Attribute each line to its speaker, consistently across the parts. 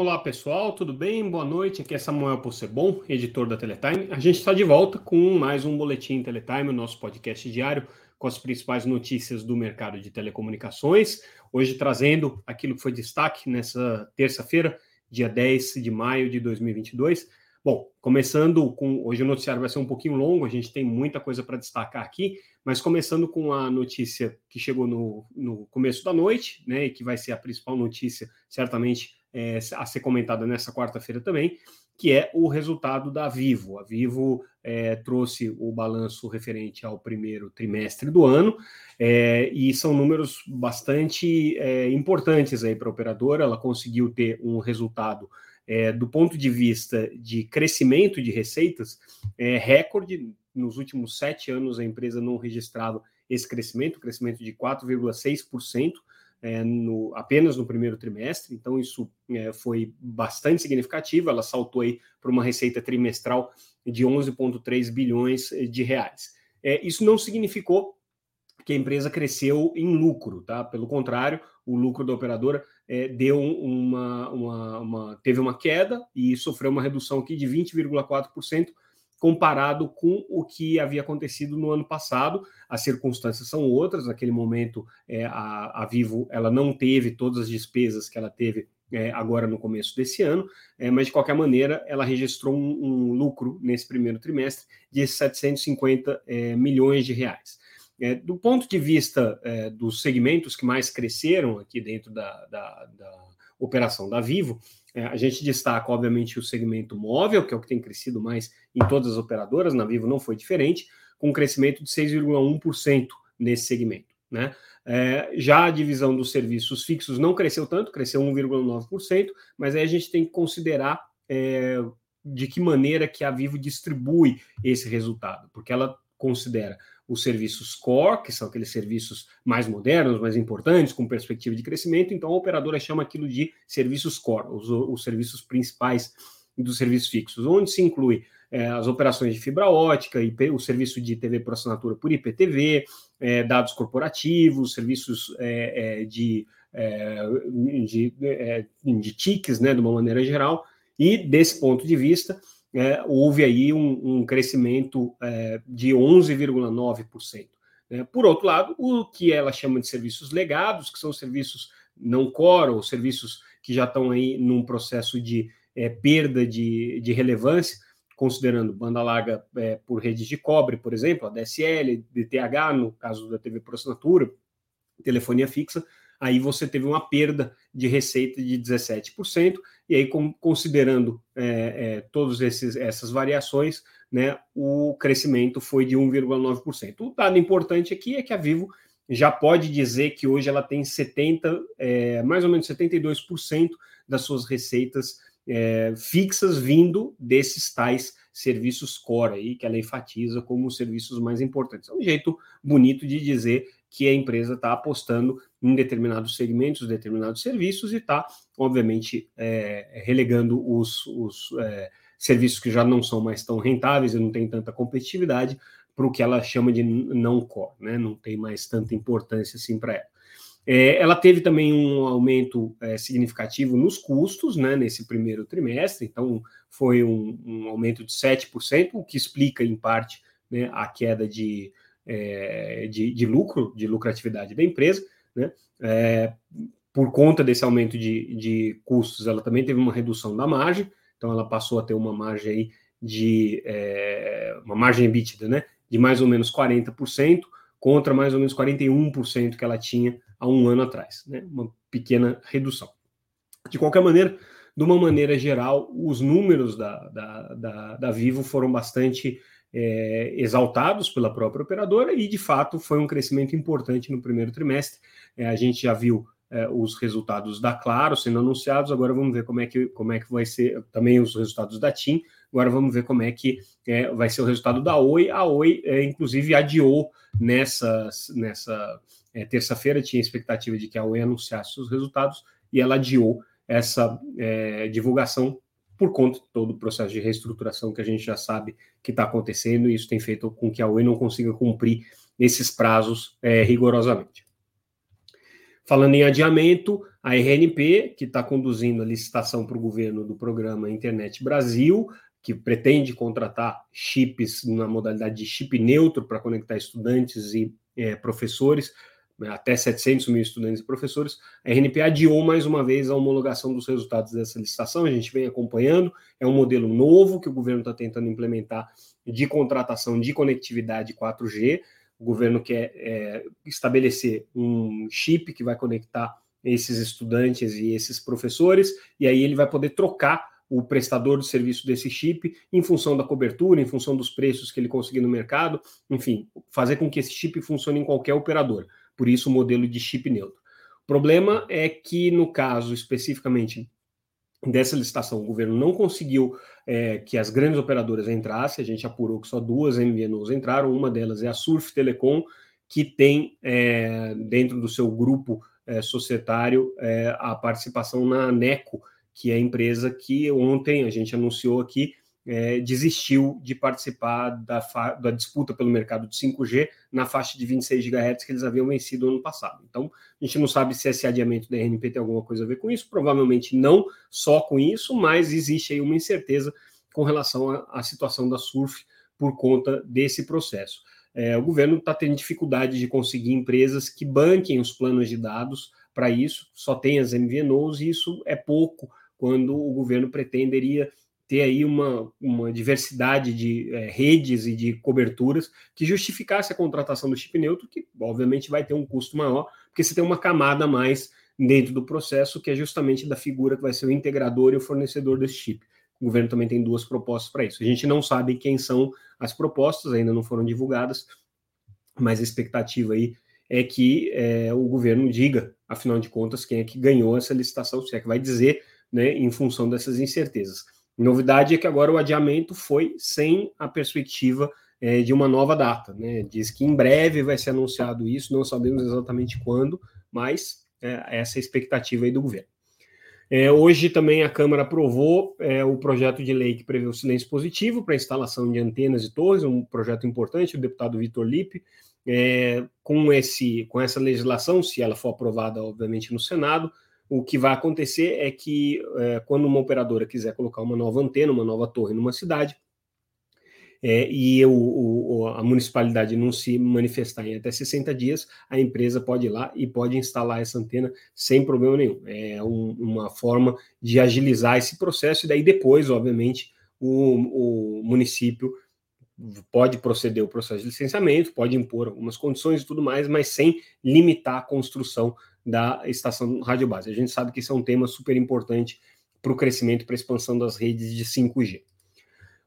Speaker 1: Olá pessoal, tudo bem? Boa noite. Aqui é Samuel Possebon, editor da Teletime. A gente está de volta com mais um Boletim Teletime, o nosso podcast diário com as principais notícias do mercado de telecomunicações. Hoje trazendo aquilo que foi destaque nessa terça-feira, dia 10 de maio de 2022. Bom, começando com. Hoje o noticiário vai ser um pouquinho longo, a gente tem muita coisa para destacar aqui, mas começando com a notícia que chegou no, no começo da noite, né, e que vai ser a principal notícia, certamente, é, a ser comentada nessa quarta-feira também, que é o resultado da Vivo. A Vivo é, trouxe o balanço referente ao primeiro trimestre do ano, é, e são números bastante é, importantes aí para a operadora. Ela conseguiu ter um resultado é, do ponto de vista de crescimento de receitas, é, recorde. Nos últimos sete anos, a empresa não registrava esse crescimento, crescimento de 4,6%. É, no, apenas no primeiro trimestre, então isso é, foi bastante significativo. Ela saltou aí para uma receita trimestral de 11,3 bilhões de reais. É, isso não significou que a empresa cresceu em lucro, tá? Pelo contrário, o lucro da operadora é, deu uma, uma, uma, teve uma queda e sofreu uma redução aqui de 20,4% comparado com o que havia acontecido no ano passado. As circunstâncias são outras. Naquele momento, é, a, a, Vivo ela não teve todas as despesas que ela teve é, agora no começo desse ano, é, mas de qualquer maneira, ela registrou um, um lucro nesse primeiro trimestre de 750 é, milhões de reais. É, do ponto de vista é, dos segmentos que mais cresceram aqui dentro da, da, da operação da Vivo, é, a gente destaca, obviamente, o segmento móvel, que é o que tem crescido mais em todas as operadoras, na Vivo não foi diferente, com um crescimento de 6,1% nesse segmento. Né? É, já a divisão dos serviços fixos não cresceu tanto, cresceu 1,9%, mas aí a gente tem que considerar é, de que maneira que a Vivo distribui esse resultado, porque ela considera os serviços core, que são aqueles serviços mais modernos, mais importantes, com perspectiva de crescimento, então a operadora chama aquilo de serviços core, os, os serviços principais dos serviços fixos, onde se inclui é, as operações de fibra ótica, IP, o serviço de TV por assinatura por IPTV, é, dados corporativos, serviços é, de, de, de TICs, né, de uma maneira geral, e desse ponto de vista, é, houve aí um, um crescimento é, de 11,9%. Né? Por outro lado, o que ela chama de serviços legados, que são serviços não core, ou serviços que já estão aí num processo de é, perda de, de relevância, considerando banda larga é, por redes de cobre, por exemplo, a DSL, DTH, no caso da TV por assinatura, telefonia fixa, aí você teve uma perda de receita de 17%, e aí, com, considerando é, é, todas essas variações, né, o crescimento foi de 1,9%. O dado importante aqui é que a Vivo já pode dizer que hoje ela tem 70, é, mais ou menos 72% das suas receitas é, fixas vindo desses tais serviços core aí, que ela enfatiza como os serviços mais importantes. É um jeito bonito de dizer que a empresa está apostando em determinados segmentos, determinados serviços e está, obviamente, é, relegando os, os é, serviços que já não são mais tão rentáveis e não tem tanta competitividade para o que ela chama de não core, né? não tem mais tanta importância assim para ela. É, ela teve também um aumento é, significativo nos custos né, nesse primeiro trimestre, então foi um, um aumento de 7%, o que explica, em parte, né, a queda de, é, de, de, lucro, de lucratividade da empresa. Né? É, por conta desse aumento de, de custos, ela também teve uma redução da margem, então ela passou a ter uma margem aí de é, uma margem EBITDA, né, de mais ou menos 40%, contra mais ou menos 41% que ela tinha há um ano atrás, né, uma pequena redução. De qualquer maneira, de uma maneira geral, os números da, da, da, da Vivo foram bastante é, exaltados pela própria operadora e, de fato, foi um crescimento importante no primeiro trimestre. É, a gente já viu é, os resultados da Claro sendo anunciados, agora vamos ver como é que, como é que vai ser também os resultados da TIM, agora vamos ver como é que é, vai ser o resultado da Oi. A Oi, é, inclusive, adiou nessa, nessa é, terça-feira, tinha expectativa de que a Oi anunciasse os resultados e ela adiou essa divulgação por conta de todo o processo de reestruturação que a gente já sabe que está acontecendo, e isso tem feito com que a Oi não consiga cumprir esses prazos é, rigorosamente. Falando em adiamento, a RNP, que está conduzindo a licitação para o governo do programa Internet Brasil, que pretende contratar chips na modalidade de chip neutro para conectar estudantes e é, professores, até 700 mil estudantes e professores, a RNP adiou mais uma vez a homologação dos resultados dessa licitação, a gente vem acompanhando, é um modelo novo que o governo está tentando implementar de contratação de conectividade 4G, o governo quer é, estabelecer um chip que vai conectar esses estudantes e esses professores, e aí ele vai poder trocar o prestador do serviço desse chip em função da cobertura, em função dos preços que ele conseguir no mercado, enfim, fazer com que esse chip funcione em qualquer operador. Por isso o modelo de chip neutro. O problema é que, no caso especificamente dessa licitação, o governo não conseguiu é, que as grandes operadoras entrassem, a gente apurou que só duas MVNOs entraram, uma delas é a Surf Telecom, que tem é, dentro do seu grupo é, societário é, a participação na Neco, que é a empresa que ontem a gente anunciou aqui é, desistiu de participar da, da, disputa pelo mercado de 5G na faixa de 26 GHz que eles haviam vencido ano passado. Então, a gente não sabe se esse adiamento da RNP tem alguma coisa a ver com isso, provavelmente não só com isso, mas existe aí uma incerteza com relação à, situação da SURF por conta desse processo. É, o governo está tendo dificuldade de conseguir empresas que banquem os planos de dados para isso, só tem as MVNOs e isso é pouco quando o governo pretenderia ter aí uma, uma diversidade de é, redes e de coberturas que justificasse a contratação do chip neutro, que obviamente vai ter um custo maior, porque você tem uma camada a mais dentro do processo, que é justamente da figura que vai ser o integrador e o fornecedor desse chip. O governo também tem duas propostas para isso. A gente não sabe quem são as propostas, ainda não foram divulgadas, mas a expectativa aí é que é, o governo diga, afinal de contas, quem é que ganhou essa licitação, se é que vai dizer, né, em função dessas incertezas. Novidade é que agora o adiamento foi sem a perspectiva é, de uma nova data. Né? Diz que em breve vai ser anunciado isso, não sabemos exatamente quando, mas é, essa é a expectativa aí do governo. É, hoje também a Câmara aprovou é, o projeto de lei que prevê o silêncio positivo para instalação de antenas e torres, um projeto importante, o deputado Vitor Lippe, é, com, esse, com essa legislação, se ela for aprovada, obviamente, no Senado, o que vai acontecer é que é, quando uma operadora quiser colocar uma nova antena, uma nova torre numa cidade, é, e o, o, a municipalidade não se manifestar em até 60 dias, a empresa pode ir lá e pode instalar essa antena sem problema nenhum. É um, uma forma de agilizar esse processo, e daí depois, obviamente, o, o município pode proceder o processo de licenciamento, pode impor algumas condições e tudo mais, mas sem limitar a construção da estação rádio base. A gente sabe que isso é um tema super importante para o crescimento, para a expansão das redes de 5G.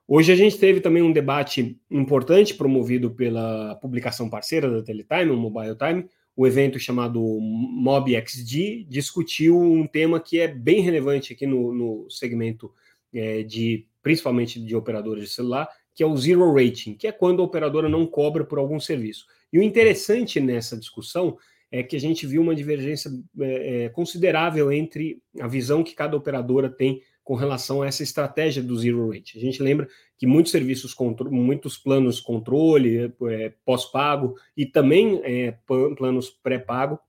Speaker 1: Hoje a gente teve também um debate importante promovido pela publicação parceira da Teletime, o Mobile Time, o evento chamado MobXD discutiu um tema que é bem relevante aqui no, no segmento é, de principalmente de operadores de celular, que é o zero rating, que é quando a operadora não cobra por algum serviço. E o interessante nessa discussão é que a gente viu uma divergência é, é, considerável entre a visão que cada operadora tem com relação a essa estratégia do zero rate. A gente lembra que muitos serviços, muitos planos controle, é, pós-pago e também é, planos pré-pago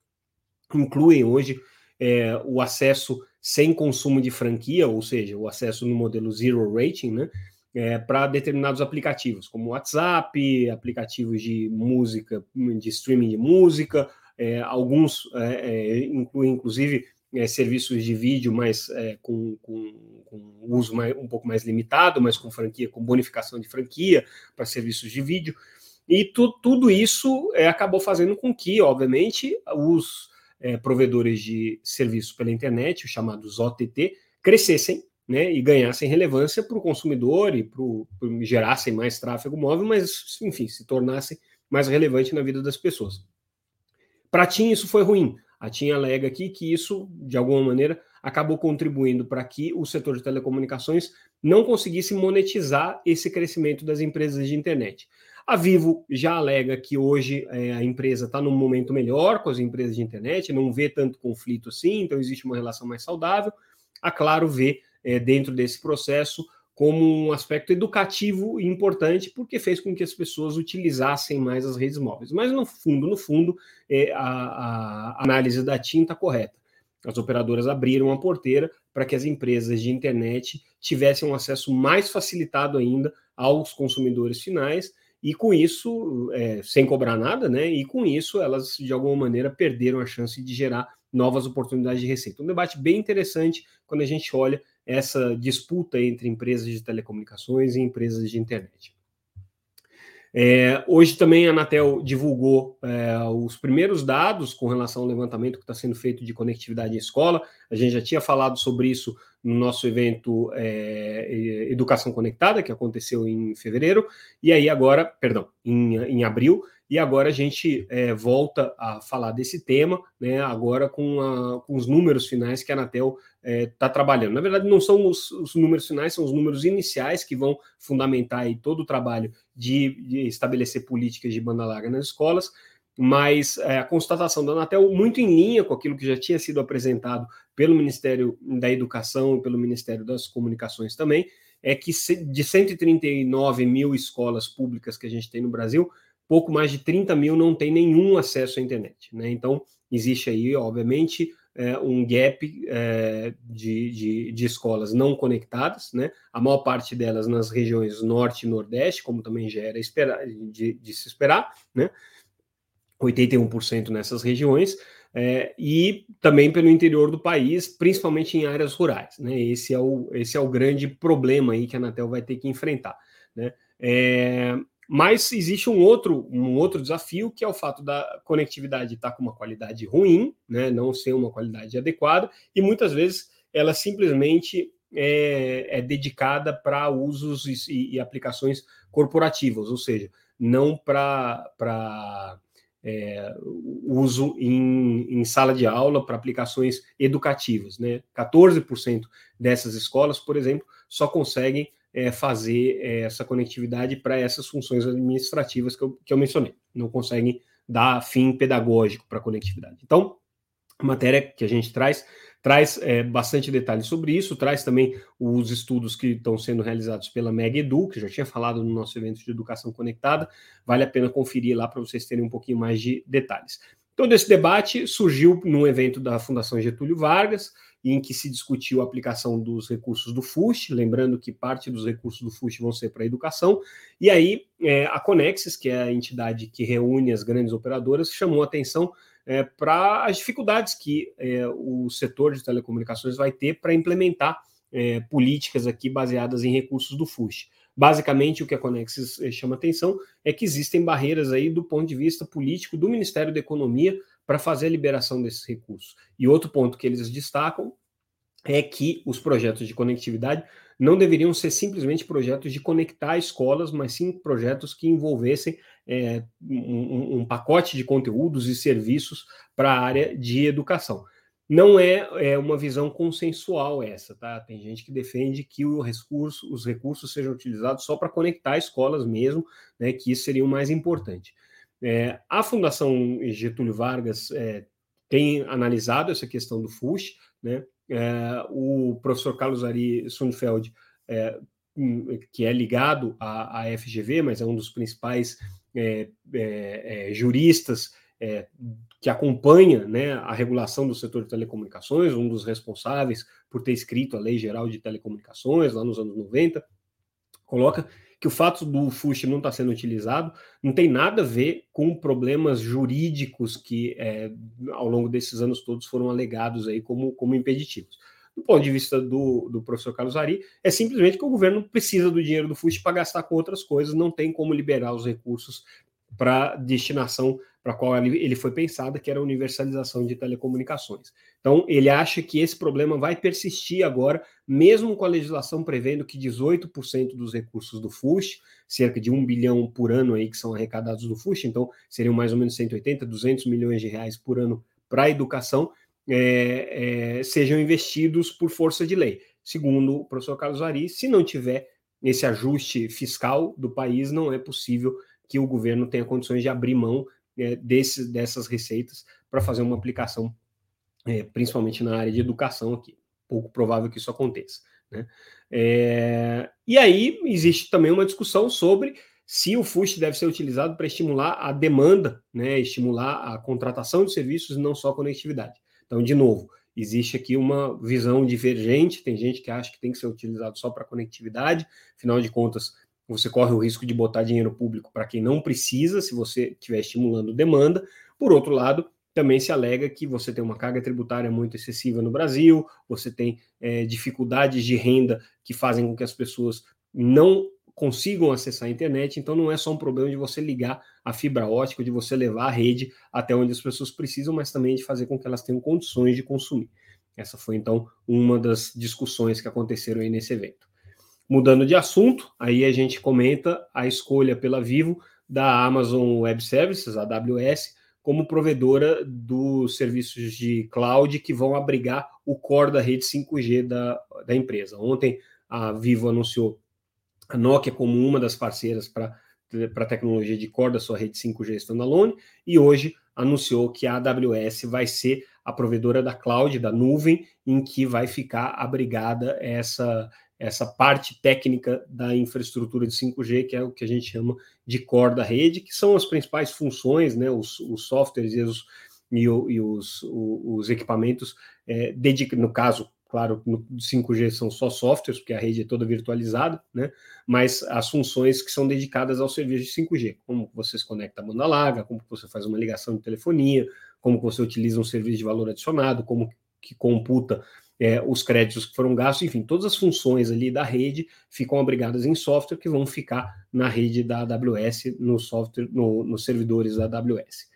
Speaker 1: incluem hoje é, o acesso sem consumo de franquia, ou seja, o acesso no modelo zero rating, né? É, para determinados aplicativos, como WhatsApp, aplicativos de música, de streaming de música, é, alguns é, é, incluem, inclusive, é, serviços de vídeo, mas é, com, com, com, uso mais, um pouco mais limitado, mas com franquia, com bonificação de franquia para serviços de vídeo. E tu, tudo isso acabou fazendo com que, obviamente, os provedores de serviços pela internet, os chamados OTT, crescessem né, e ganhassem relevância para o consumidor e pro, gerassem mais tráfego móvel, mas, enfim, se tornassem mais relevante na vida das pessoas. Para a TIM isso foi ruim. A TIM alega aqui que isso, de alguma maneira, acabou contribuindo para que o setor de telecomunicações não conseguisse monetizar esse crescimento das empresas de internet. A Vivo já alega que hoje é, a empresa está num momento melhor com as empresas de internet, não vê tanto conflito assim, então existe uma relação mais saudável. A Claro vê é, dentro desse processo como um aspecto educativo e importante, porque fez com que as pessoas utilizassem mais as redes móveis. Mas no fundo, no fundo, é, a, a análise da está correta. As operadoras abriram a porteira para que as empresas de internet tivessem um acesso mais facilitado ainda aos consumidores finais e com isso, é, sem cobrar nada, né? E com isso, elas de alguma maneira perderam a chance de gerar novas oportunidades de receita. Um debate bem interessante quando a gente olha essa disputa entre empresas de telecomunicações e empresas de internet. É, hoje também a Anatel divulgou é, os primeiros dados com relação ao levantamento que está sendo feito de conectividade em escola. A gente já tinha falado sobre isso no nosso evento é, Educação Conectada, que aconteceu em fevereiro, e aí agora, perdão, em, em abril, e agora a gente é, volta a falar desse tema, né, agora com, a, com os números finais que a Anatel está é, trabalhando. Na verdade, não são os, os, números finais, são os números iniciais que vão fundamentar aí todo o trabalho de, de estabelecer políticas de banda larga nas escolas, mas é, a constatação da Anatel, muito em linha com aquilo que já tinha sido apresentado pelo Ministério da Educação e pelo Ministério das Comunicações também, é que de 139 mil escolas públicas que a gente tem no Brasil, pouco mais de 30 mil não tem nenhum acesso à internet. Né? Então, existe aí, obviamente, é, um gap é, de, de, de, escolas não conectadas, né? a maior parte delas nas regiões norte e nordeste, como também já era esperar, de, de se esperar, né? 81% nessas regiões, é, e também pelo interior do país, principalmente em áreas rurais. Né? Esse, é o, esse é o grande problema aí que a Anatel vai ter que enfrentar. Né? É, mas existe um outro, um outro desafio, que é o fato da conectividade estar com uma qualidade ruim, né, não ser uma qualidade adequada, e muitas vezes ela simplesmente é, é dedicada para usos e, e, aplicações corporativas, ou seja, não para é, uso em, em, sala de aula, para aplicações educativas. Né? 14% dessas escolas, por exemplo, só conseguem é, fazer é, essa conectividade para essas funções administrativas que eu, que eu mencionei. Não conseguem dar fim pedagógico para a conectividade. Então, a matéria que a gente traz traz é, bastante detalhes sobre isso, traz também os estudos que estão sendo realizados pela Mega Edu, que já tinha falado no nosso evento de educação conectada, vale a pena conferir lá para vocês terem um pouquinho mais de detalhes. Todo esse debate surgiu num evento da Fundação Getúlio Vargas, em que se discutiu a aplicação dos recursos do FUST, lembrando que parte dos recursos do FUST vão ser para a educação, e aí é, a Conexis, que é a entidade que reúne as grandes operadoras, chamou atenção é, para as dificuldades que é, o setor de telecomunicações vai ter para implementar é, políticas aqui baseadas em recursos do FUST. Basicamente, o que a Conexis é, chama atenção é que existem barreiras aí do ponto de vista político do Ministério da Economia para fazer a liberação desses recursos. E outro ponto que eles destacam é que os projetos de conectividade não deveriam ser simplesmente projetos de conectar escolas, mas sim projetos que envolvessem é, um, um, pacote de conteúdos e serviços para a área de educação. Não é, é, uma visão consensual essa, tá? Tem gente que defende que o recurso, os recursos sejam utilizados só para conectar escolas mesmo, né? Que isso seria o mais importante. É, a Fundação Getúlio Vargas é, tem analisado essa questão do FUSH, né? É, o professor Carlos Ari Sundfeld, é, hum, que é ligado à, à, FGV, mas é um dos principais é, é, que acompanha né, a regulação do setor de telecomunicações, um dos responsáveis por ter escrito a Lei Geral de Telecomunicações lá nos anos 90, coloca que o fato do FUSH não estar tá sendo utilizado não tem nada a ver com problemas jurídicos que é, ao longo desses anos todos foram alegados aí como, como impeditivos. Do ponto de vista do, do professor Carlos Ari, é simplesmente que o governo precisa do dinheiro do FUSH para gastar com outras coisas, não tem como liberar os recursos para destinação para a qual ele foi pensado, que era a universalização de telecomunicações. Então, ele acha que esse problema vai persistir agora, mesmo com a legislação prevendo que 18% dos recursos do FUSH, cerca de 1 bilhão por ano aí que são arrecadados do FUSH, então seriam mais ou menos 180, 200 milhões de reais por ano para a educação, é, é, sejam investidos por força de lei. Segundo o professor Carlos Ari, se não tiver esse ajuste fiscal do país, não é possível que o governo tenha condições de abrir mão é, desse, dessas receitas para fazer uma aplicação, é, principalmente na área de educação aqui. Pouco provável que isso aconteça. Né? É, e aí existe também uma discussão sobre se o FUST deve ser utilizado para estimular a demanda, né, estimular a contratação de serviços e não só a conectividade. Então, de novo, existe aqui uma visão divergente, tem gente que acha que tem que ser utilizado só para conectividade, afinal de contas, você corre o risco de botar dinheiro público para quem não precisa, se você estiver estimulando demanda. Por outro lado, também se alega que você tem uma carga tributária muito excessiva no Brasil, você tem é, dificuldades de renda que fazem com que as pessoas não consigam acessar a internet, então não é só um problema de você ligar a fibra ótica, de você levar a rede até onde as pessoas precisam, mas também de fazer com que elas tenham condições de consumir. Essa foi então uma das discussões que aconteceram aí nesse evento. Mudando de assunto, aí a gente comenta a escolha pela Vivo da Amazon Web Services, a AWS, como provedora dos serviços de cloud que vão abrigar o core da rede 5G da, da empresa. Ontem a Vivo anunciou a Nokia como uma das parceiras para a tecnologia de core da sua rede 5G standalone e hoje anunciou que a AWS vai ser a provedora da cloud, da nuvem, em que vai ficar abrigada essa, essa parte técnica da infraestrutura de 5G, que é o que a gente chama de core da rede, que são as principais funções, né, os, os softwares e os, e, e os, os, equipamentos, é, dedica, no caso, claro, no 5G são só softwares, porque a rede é toda virtualizada, né, mas as funções que são dedicadas ao serviço de 5G, como você se conecta à banda larga, como você faz uma ligação de telefonia, como você utiliza um serviço de valor adicionado, como que computa é, os créditos que foram gastos, enfim, todas as funções ali da rede ficam abrigadas em software que vão ficar na rede da AWS, no software, no, nos servidores da AWS.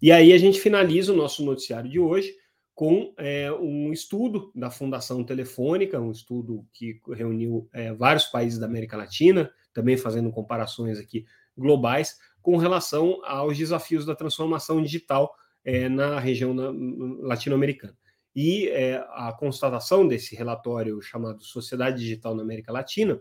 Speaker 1: E aí a gente finaliza o nosso noticiário de hoje com é, um estudo da Fundação Telefônica, um estudo que reuniu é, vários países da América Latina, também fazendo comparações aqui globais, com relação aos desafios da transformação digital é, na região latino-americana. E é, a constatação desse relatório chamado Sociedade Digital na América Latina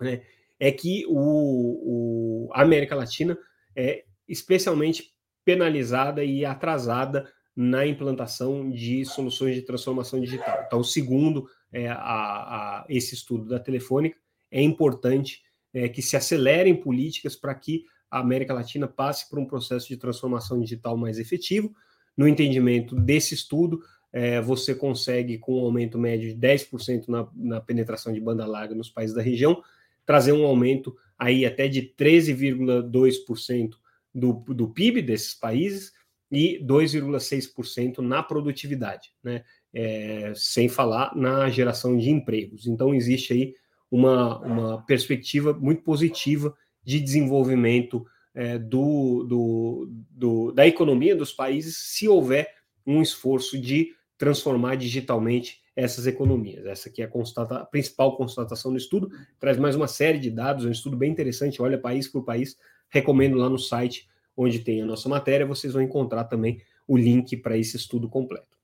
Speaker 1: né, é que o, o, a América Latina é especialmente penalizada e atrasada na implantação de soluções de transformação digital. Então, segundo é, a, a, esse estudo da Telefônica, é importante é, que se acelerem políticas para que a América Latina passe por um processo de transformação digital mais efetivo. No entendimento desse estudo, é, você consegue, com um aumento médio de 10% na, na penetração de banda larga nos países da região, trazer um aumento aí até de 13,2% do, do PIB desses países e 2,6% na produtividade, né? É, sem falar na geração de empregos. Então, existe aí uma, uma perspectiva muito positiva de desenvolvimento é, do, do, do, da economia dos países se houver um esforço de transformar digitalmente essas economias. Essa aqui é a, constata, a principal constatação do estudo, traz mais uma série de dados, é um estudo bem interessante, olha país por país, recomendo lá no site onde tem a nossa matéria, vocês vão encontrar também o link para esse estudo completo.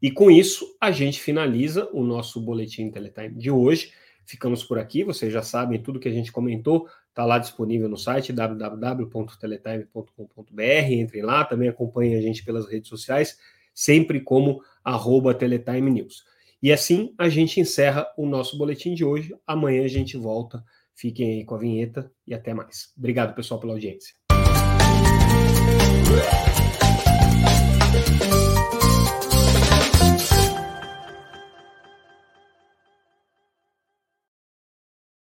Speaker 1: E com isso, a gente finaliza o nosso boletim Teletime de hoje. Ficamos por aqui, vocês já sabem, tudo que a gente comentou está lá disponível no site www.teletime.com.br. Entrem lá, também acompanhem a gente pelas redes sociais sempre como arroba Teletime News. E assim a gente encerra o nosso boletim de hoje. Amanhã a gente volta. Fiquem aí com a vinheta e até mais. Obrigado, pessoal, pela audiência.